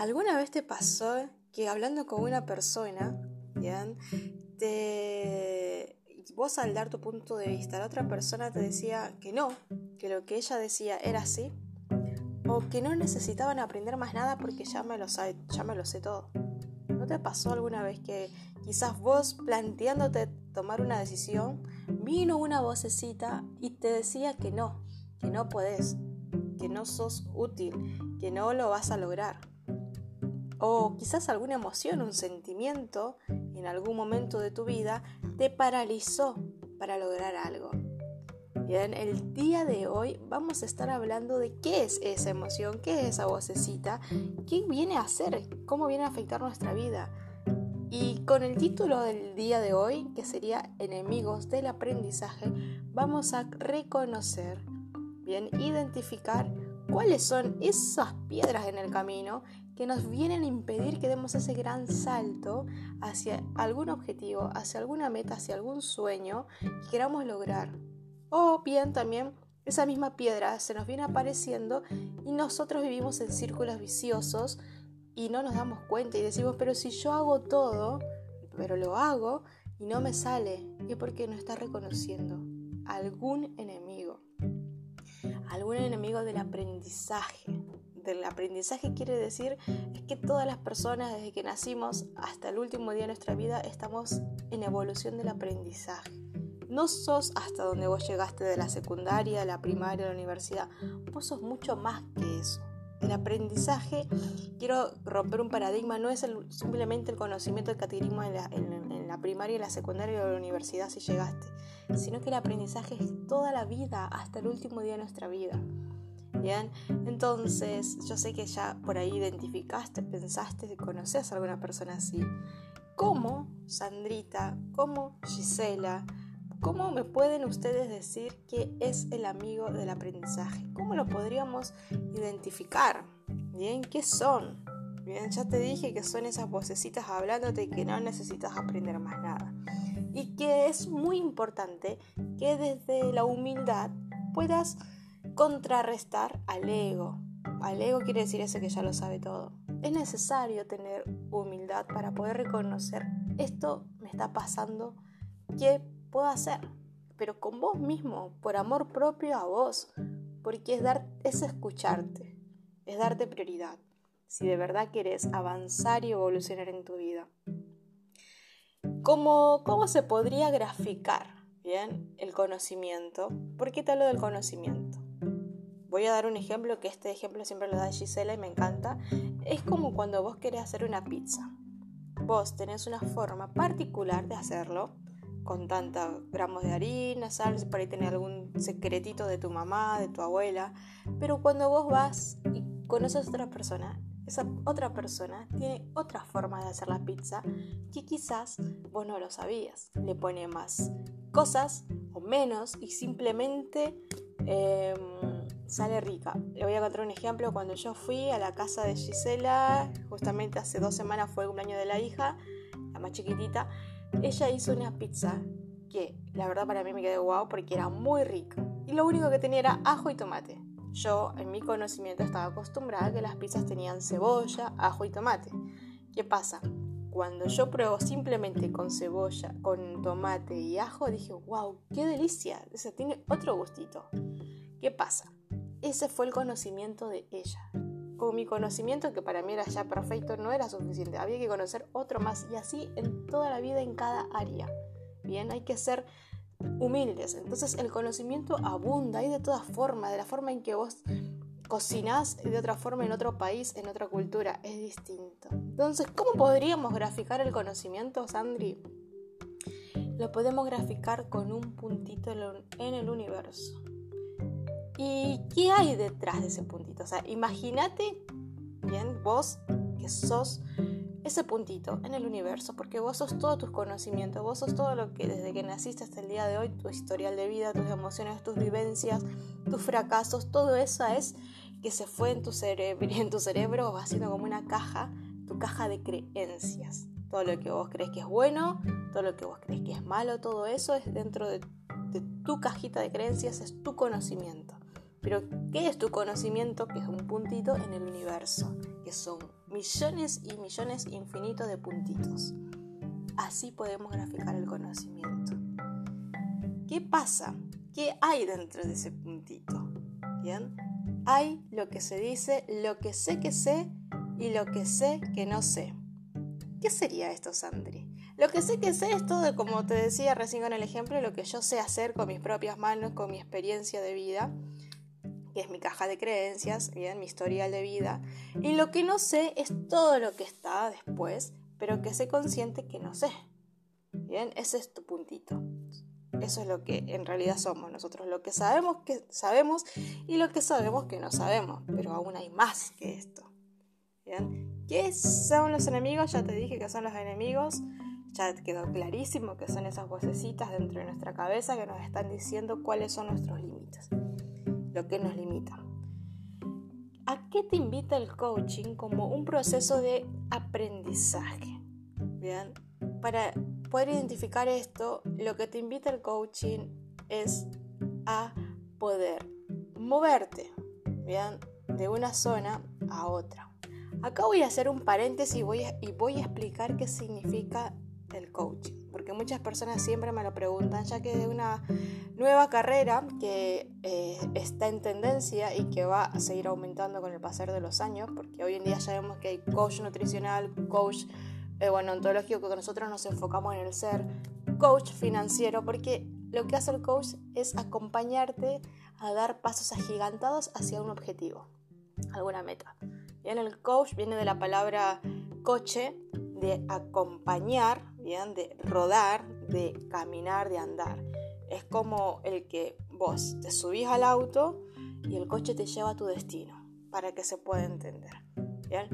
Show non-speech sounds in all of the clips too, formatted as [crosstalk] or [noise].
¿Alguna vez te pasó que hablando con una persona, ¿bien? Te... vos al dar tu punto de vista, la otra persona te decía que no, que lo que ella decía era así, o que no necesitaban aprender más nada porque ya me lo, ya me lo sé todo? ¿No te pasó alguna vez que quizás vos planteándote tomar una decisión, vino una vocecita y te decía que no, que no podés, que no sos útil, que no lo vas a lograr? O quizás alguna emoción, un sentimiento en algún momento de tu vida te paralizó para lograr algo. Bien, el día de hoy vamos a estar hablando de qué es esa emoción, qué es esa vocecita, qué viene a hacer, cómo viene a afectar nuestra vida. Y con el título del día de hoy, que sería Enemigos del aprendizaje, vamos a reconocer, bien, identificar cuáles son esas piedras en el camino que nos vienen a impedir que demos ese gran salto hacia algún objetivo, hacia alguna meta, hacia algún sueño que queramos lograr. O bien también esa misma piedra se nos viene apareciendo y nosotros vivimos en círculos viciosos y no nos damos cuenta y decimos, pero si yo hago todo, pero lo hago y no me sale, es porque no está reconociendo algún enemigo, algún enemigo del aprendizaje, del aprendizaje quiere decir es que todas las personas desde que nacimos hasta el último día de nuestra vida estamos en evolución del aprendizaje. No sos hasta donde vos llegaste de la secundaria, la primaria, la universidad. Vos sos mucho más que eso. El aprendizaje, quiero romper un paradigma, no es simplemente el conocimiento que adquirimos en la, en la primaria, la secundaria o la universidad si llegaste, sino que el aprendizaje es toda la vida, hasta el último día de nuestra vida. Bien, entonces yo sé que ya por ahí identificaste, pensaste, conoces a alguna persona así. ¿Cómo, Sandrita, cómo Gisela, cómo me pueden ustedes decir que es el amigo del aprendizaje? ¿Cómo lo podríamos identificar? Bien, ¿qué son? Bien, ya te dije que son esas vocecitas hablándote que no necesitas aprender más nada. Y que es muy importante que desde la humildad puedas contrarrestar al ego. Al ego quiere decir ese que ya lo sabe todo. Es necesario tener humildad para poder reconocer esto me está pasando, ¿qué puedo hacer? Pero con vos mismo, por amor propio a vos, porque es, dar, es escucharte, es darte prioridad, si de verdad quieres avanzar y evolucionar en tu vida. ¿Cómo, cómo se podría graficar bien el conocimiento? ¿Por qué te hablo del conocimiento? Voy a dar un ejemplo que este ejemplo siempre lo da Gisela y me encanta. Es como cuando vos querés hacer una pizza. Vos tenés una forma particular de hacerlo, con tantos gramos de harina, sal, por ahí tenés algún secretito de tu mamá, de tu abuela, pero cuando vos vas y conoces a otra persona, esa otra persona tiene otra forma de hacer la pizza que quizás vos no lo sabías. Le pone más cosas o menos y simplemente... Em, sale rica. Le voy a contar un ejemplo. Cuando yo fui a la casa de Gisela, justamente hace dos semanas fue el cumpleaños de la hija, la más chiquitita, ella hizo una pizza que la verdad para mí me quedó guau porque era muy rica. Y lo único que tenía era ajo y tomate. Yo, en mi conocimiento, estaba acostumbrada a que las pizzas tenían cebolla, ajo y tomate. ¿Qué pasa? Cuando yo pruebo simplemente con cebolla, con tomate y ajo, dije, wow, qué delicia. O tiene otro gustito. ¿Qué pasa? ese fue el conocimiento de ella. Con mi conocimiento, que para mí era ya perfecto, no era suficiente. Había que conocer otro más y así en toda la vida, en cada área. Bien, hay que ser humildes. Entonces el conocimiento abunda y de todas formas, de la forma en que vos cocinás de otra forma en otro país, en otra cultura, es distinto. Entonces, ¿cómo podríamos graficar el conocimiento, Sandri? Lo podemos graficar con un puntito en el universo. ¿Y qué hay detrás de ese puntito? O sea, imagínate, bien, vos que sos ese puntito en el universo, porque vos sos todos tus conocimientos, vos sos todo lo que desde que naciste hasta el día de hoy, tu historial de vida, tus emociones, tus vivencias, tus fracasos, todo eso es que se fue en tu cerebro, [laughs] en tu cerebro haciendo como una caja, tu caja de creencias. Todo lo que vos crees que es bueno, todo lo que vos crees que es malo, todo eso es dentro de, de tu cajita de creencias, es tu conocimiento. Pero, ¿qué es tu conocimiento? Que es un puntito en el universo, que son millones y millones infinitos de puntitos. Así podemos graficar el conocimiento. ¿Qué pasa? ¿Qué hay dentro de ese puntito? ¿Bien? Hay lo que se dice, lo que sé que sé y lo que sé que no sé. ¿Qué sería esto, Sandri? Lo que sé que sé es todo, como te decía recién con el ejemplo, lo que yo sé hacer con mis propias manos, con mi experiencia de vida, que es mi caja de creencias, bien, mi historial de vida. Y lo que no sé es todo lo que está después, pero que sé consciente que no sé. Bien, ese es tu puntito. Eso es lo que en realidad somos nosotros, lo que sabemos que sabemos y lo que sabemos que no sabemos, pero aún hay más que esto. ¿Bien? ¿Qué son los enemigos? Ya te dije que son los enemigos, ya quedó clarísimo que son esas vocecitas dentro de nuestra cabeza que nos están diciendo cuáles son nuestros límites, lo que nos limita. ¿A qué te invita el coaching como un proceso de aprendizaje? Bien, para poder identificar esto, lo que te invita el coaching es a poder moverte, bien, de una zona a otra. Acá voy a hacer un paréntesis y voy a, y voy a explicar qué significa el coaching, muchas personas siempre me lo preguntan, ya que es una nueva carrera que eh, está en tendencia y que va a seguir aumentando con el pasar de los años, porque hoy en día ya vemos que hay coach nutricional, coach eh, bueno, ontológico que nosotros nos enfocamos en el ser, coach financiero, porque lo que hace el coach es acompañarte a dar pasos agigantados hacia un objetivo, alguna meta. Bien, el coach viene de la palabra coche, de acompañar, bien, de rodar, de caminar, de andar. Es como el que vos te subís al auto y el coche te lleva a tu destino, para que se pueda entender. Bien.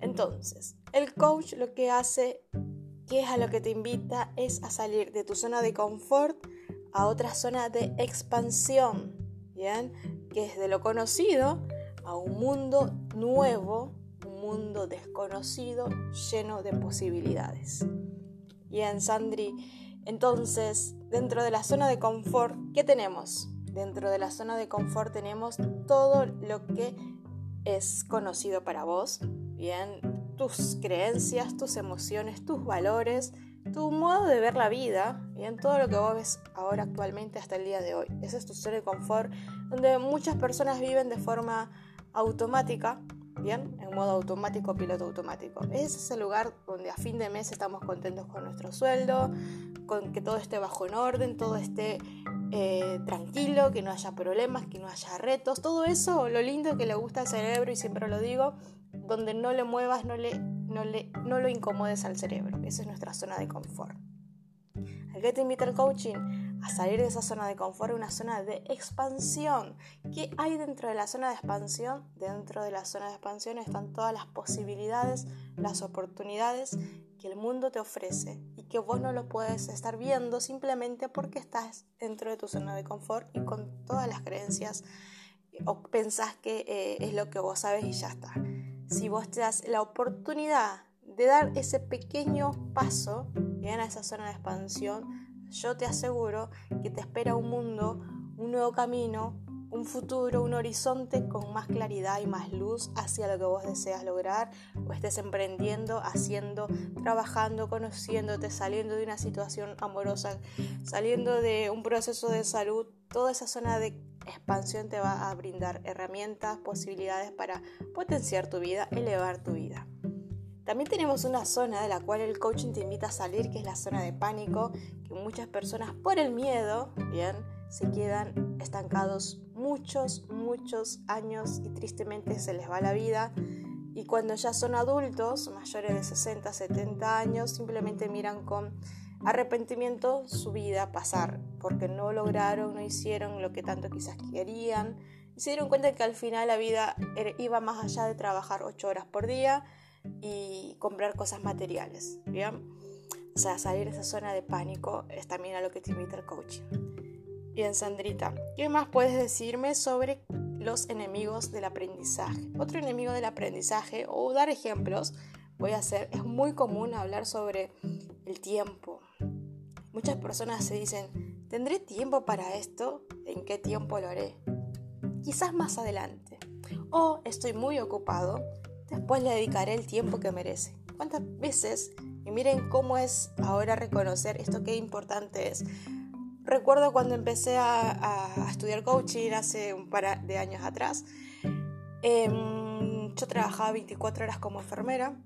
Entonces, el coach lo que hace, que es a lo que te invita, es a salir de tu zona de confort a otra zona de expansión, ¿bien? Que es de lo conocido a un mundo nuevo, mundo desconocido, lleno de posibilidades. Bien, Sandri, entonces, dentro de la zona de confort, ¿qué tenemos? Dentro de la zona de confort tenemos todo lo que es conocido para vos, bien, tus creencias, tus emociones, tus valores, tu modo de ver la vida, bien, todo lo que vos ves ahora actualmente hasta el día de hoy. Esa es tu zona de confort, donde muchas personas viven de forma automática, en modo automático, piloto automático. Ese es el lugar donde a fin de mes estamos contentos con nuestro sueldo, con que todo esté bajo en orden, todo esté eh, tranquilo, que no haya problemas, que no haya retos, todo eso, lo lindo que le gusta al cerebro y siempre lo digo, donde no le muevas, no, le, no, le, no lo incomodes al cerebro. Esa es nuestra zona de confort. ¿A te invita coaching? A salir de esa zona de confort, una zona de expansión. ¿Qué hay dentro de la zona de expansión? Dentro de la zona de expansión están todas las posibilidades, las oportunidades que el mundo te ofrece y que vos no lo puedes estar viendo simplemente porque estás dentro de tu zona de confort y con todas las creencias o pensás que eh, es lo que vos sabes y ya está si vos te das la oportunidad de dar ese pequeño paso bien, a esa zona de expansión, yo te aseguro que te espera un mundo, un nuevo camino, un futuro, un horizonte con más claridad y más luz hacia lo que vos deseas lograr o estés emprendiendo, haciendo, trabajando, conociéndote, saliendo de una situación amorosa, saliendo de un proceso de salud, toda esa zona de expansión te va a brindar herramientas, posibilidades para potenciar tu vida, elevar tu vida. También tenemos una zona de la cual el coaching te invita a salir, que es la zona de pánico, que muchas personas por el miedo, bien, se quedan estancados muchos, muchos años y tristemente se les va la vida. Y cuando ya son adultos, mayores de 60, 70 años, simplemente miran con arrepentimiento su vida pasar, porque no lograron, no hicieron lo que tanto quizás querían. Y se dieron cuenta que al final la vida iba más allá de trabajar 8 horas por día y comprar cosas materiales. ¿bien? O sea, salir de esa zona de pánico es también a lo que te invita el coaching. Bien, Sandrita, ¿qué más puedes decirme sobre los enemigos del aprendizaje? Otro enemigo del aprendizaje, o dar ejemplos, voy a hacer, es muy común hablar sobre el tiempo. Muchas personas se dicen, ¿tendré tiempo para esto? ¿En qué tiempo lo haré? quizás más adelante. O estoy muy ocupado, después le dedicaré el tiempo que merece. ¿Cuántas veces? Y miren cómo es ahora reconocer esto qué importante es. Recuerdo cuando empecé a, estudiar coaching hace un par de años atrás. Em, yo trabajaba 24 horas como enfermera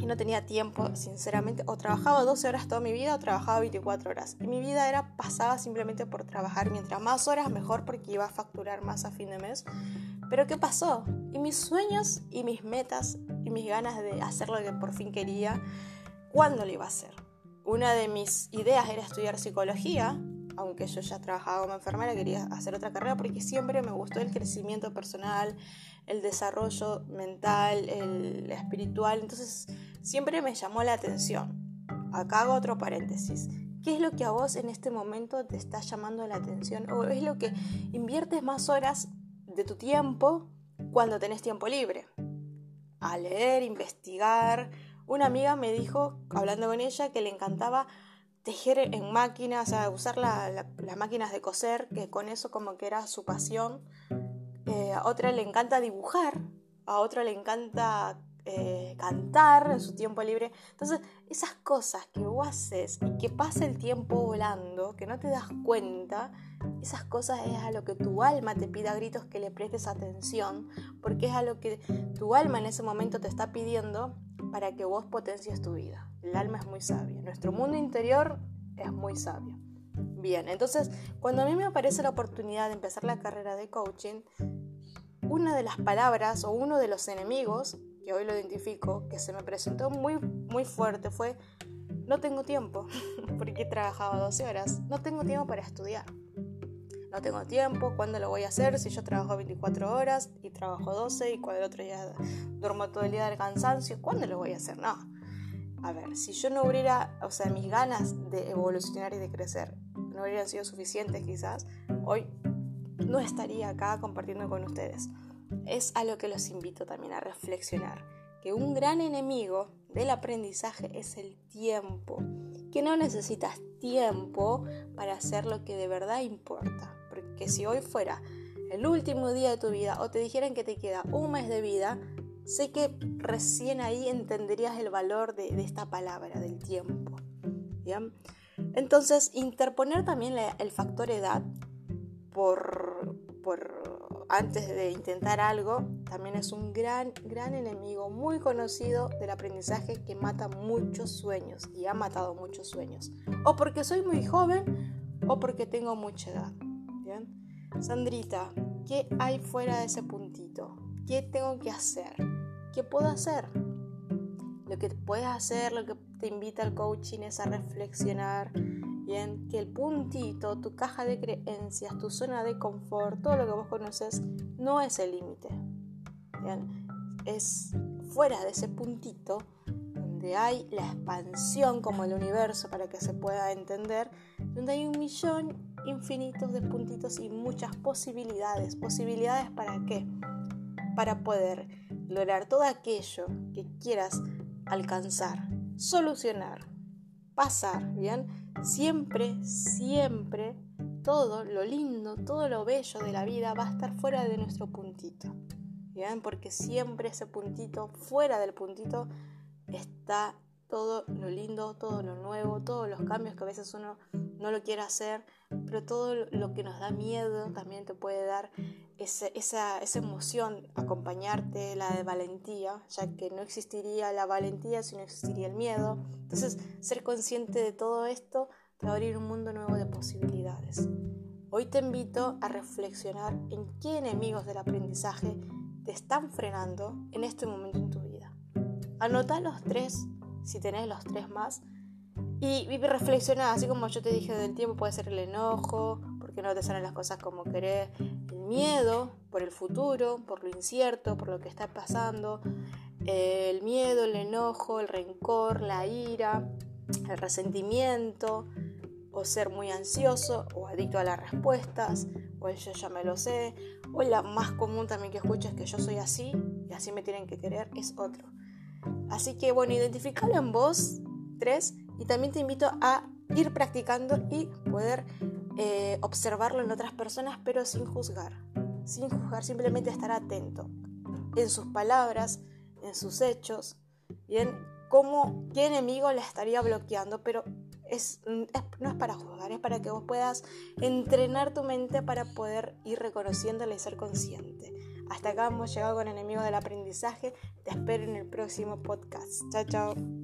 y no tenía tiempo, sinceramente, o trabajaba 12 horas toda mi vida o trabajaba 24 horas. Y mi vida era pasada simplemente por trabajar, mientras más horas mejor porque iba a facturar más a fin de mes. Pero ¿qué pasó? Y mis sueños y mis metas y mis ganas de hacer lo que por fin quería, ¿cuándo lo iba a hacer? Una de mis ideas era estudiar psicología, aunque yo ya trabajaba como enfermera, quería hacer otra carrera porque siempre me gustó el crecimiento personal, el desarrollo mental, el espiritual, entonces siempre me llamó la atención. Acá hago otro paréntesis. ¿Qué es lo que a vos en este momento te está llamando la atención? ¿O es lo que inviertes más horas de tu tiempo cuando tenés tiempo libre? A leer, investigar. Una amiga me dijo, hablando con ella, que le encantaba tejer en máquinas, o usar las máquinas de coser, que con eso como que era su pasión. Eh, a otra le encanta dibujar, a otra le encanta eh, cantar en su tiempo libre. Entonces, esas cosas que vos haces y que pasa el tiempo volando, que no te das cuenta, esas cosas es a lo que tu alma te pide a gritos que le prestes atención, porque es a lo que tu alma en ese momento te está pidiendo para que vos potencies tu vida. El alma es muy sabia, nuestro mundo interior es muy sabio. Bien, entonces cuando a mí me aparece la oportunidad de empezar la carrera de coaching, una de las palabras o uno de los enemigos, que hoy lo identifico, que se me presentó muy, muy fuerte fue, no tengo tiempo, [laughs] porque trabajaba 12 horas, no tengo tiempo para estudiar. No tengo tiempo, ¿cuándo lo voy a hacer? Si yo trabajo 24 horas y trabajo 12 y cuando el otro día duermo todo el día del cansancio, ¿cuándo lo voy a hacer? No. A ver, si yo no hubiera, o sea, mis ganas de evolucionar y de crecer no hubieran sido suficientes quizás, hoy no estaría acá compartiendo con ustedes. Es a lo que los invito también a reflexionar, que un gran enemigo del aprendizaje es el tiempo, que no necesitas tiempo para hacer lo que de verdad importa, porque si hoy fuera el último día de tu vida o te dijeran que te queda un mes de vida, sé que recién ahí entenderías el valor de, esta palabra, del tiempo. Entonces, interponer también el factor edad por, por antes de intentar algo también es un gran, gran enemigo muy conocido del aprendizaje que mata muchos sueños y ha matado muchos sueños. O porque soy muy joven o porque tengo mucha edad. ¿Bien? Sandrita, ¿qué hay fuera de ese puntito? ¿Qué tengo que hacer? ¿Qué puedo hacer? Lo que puedes hacer, lo que te invita al coaching es a reflexionar, bien, que el puntito, tu caja de creencias, tu zona de confort, todo lo que vos conoces, no es el límite. Es fuera de ese puntito donde hay la expansión como el universo para que se pueda entender, donde hay un millón infinitos de puntitos y muchas posibilidades. ¿Posibilidades para qué? Para poder lograr todo aquello que quieras alcanzar, solucionar, pasar, ¿bien? Siempre, siempre, todo lo lindo, todo lo bello de la vida va a estar fuera de nuestro puntito, ¿bien? Porque siempre ese puntito, fuera del puntito, está todo lo lindo, todo lo nuevo, todos los cambios que a veces uno no lo quiere hacer, pero todo lo que nos da miedo también te puede dar esa, emoción, acompañarte, la de valentía, ya que no existiría la valentía si no existiría el miedo. Entonces, ser consciente de todo esto te va abrir un mundo nuevo de posibilidades. Hoy te invito a reflexionar en qué enemigos del aprendizaje te están frenando en este momento en tu vida. Anota los tres, si tenés los tres más, y, y reflexiona, así como yo te dije del tiempo, puede ser el enojo, porque no te salen las cosas como querés, el miedo por el futuro, por lo incierto, por lo que está pasando, el miedo, el enojo, el rencor, la ira, el resentimiento, o ser muy ansioso o adicto a las respuestas, o el yo ya me lo sé, o la más común también que escucho es que yo soy así y así me tienen que querer, es otro. Así que bueno, identificalo en vos, tres, y también te invito a ir practicando y poder eh, observarlo en otras personas, pero sin juzgar. sin juzgar, simplemente estar atento en sus palabras, en sus hechos, y en cómo, qué enemigo le estaría bloqueando, pero es, no es para juzgar, es para que vos puedas entrenar tu mente para poder ir reconociéndole y ser consciente. Hasta acá hemos llegado con Enemigos del Aprendizaje. Te espero en el próximo podcast. Chao, chao.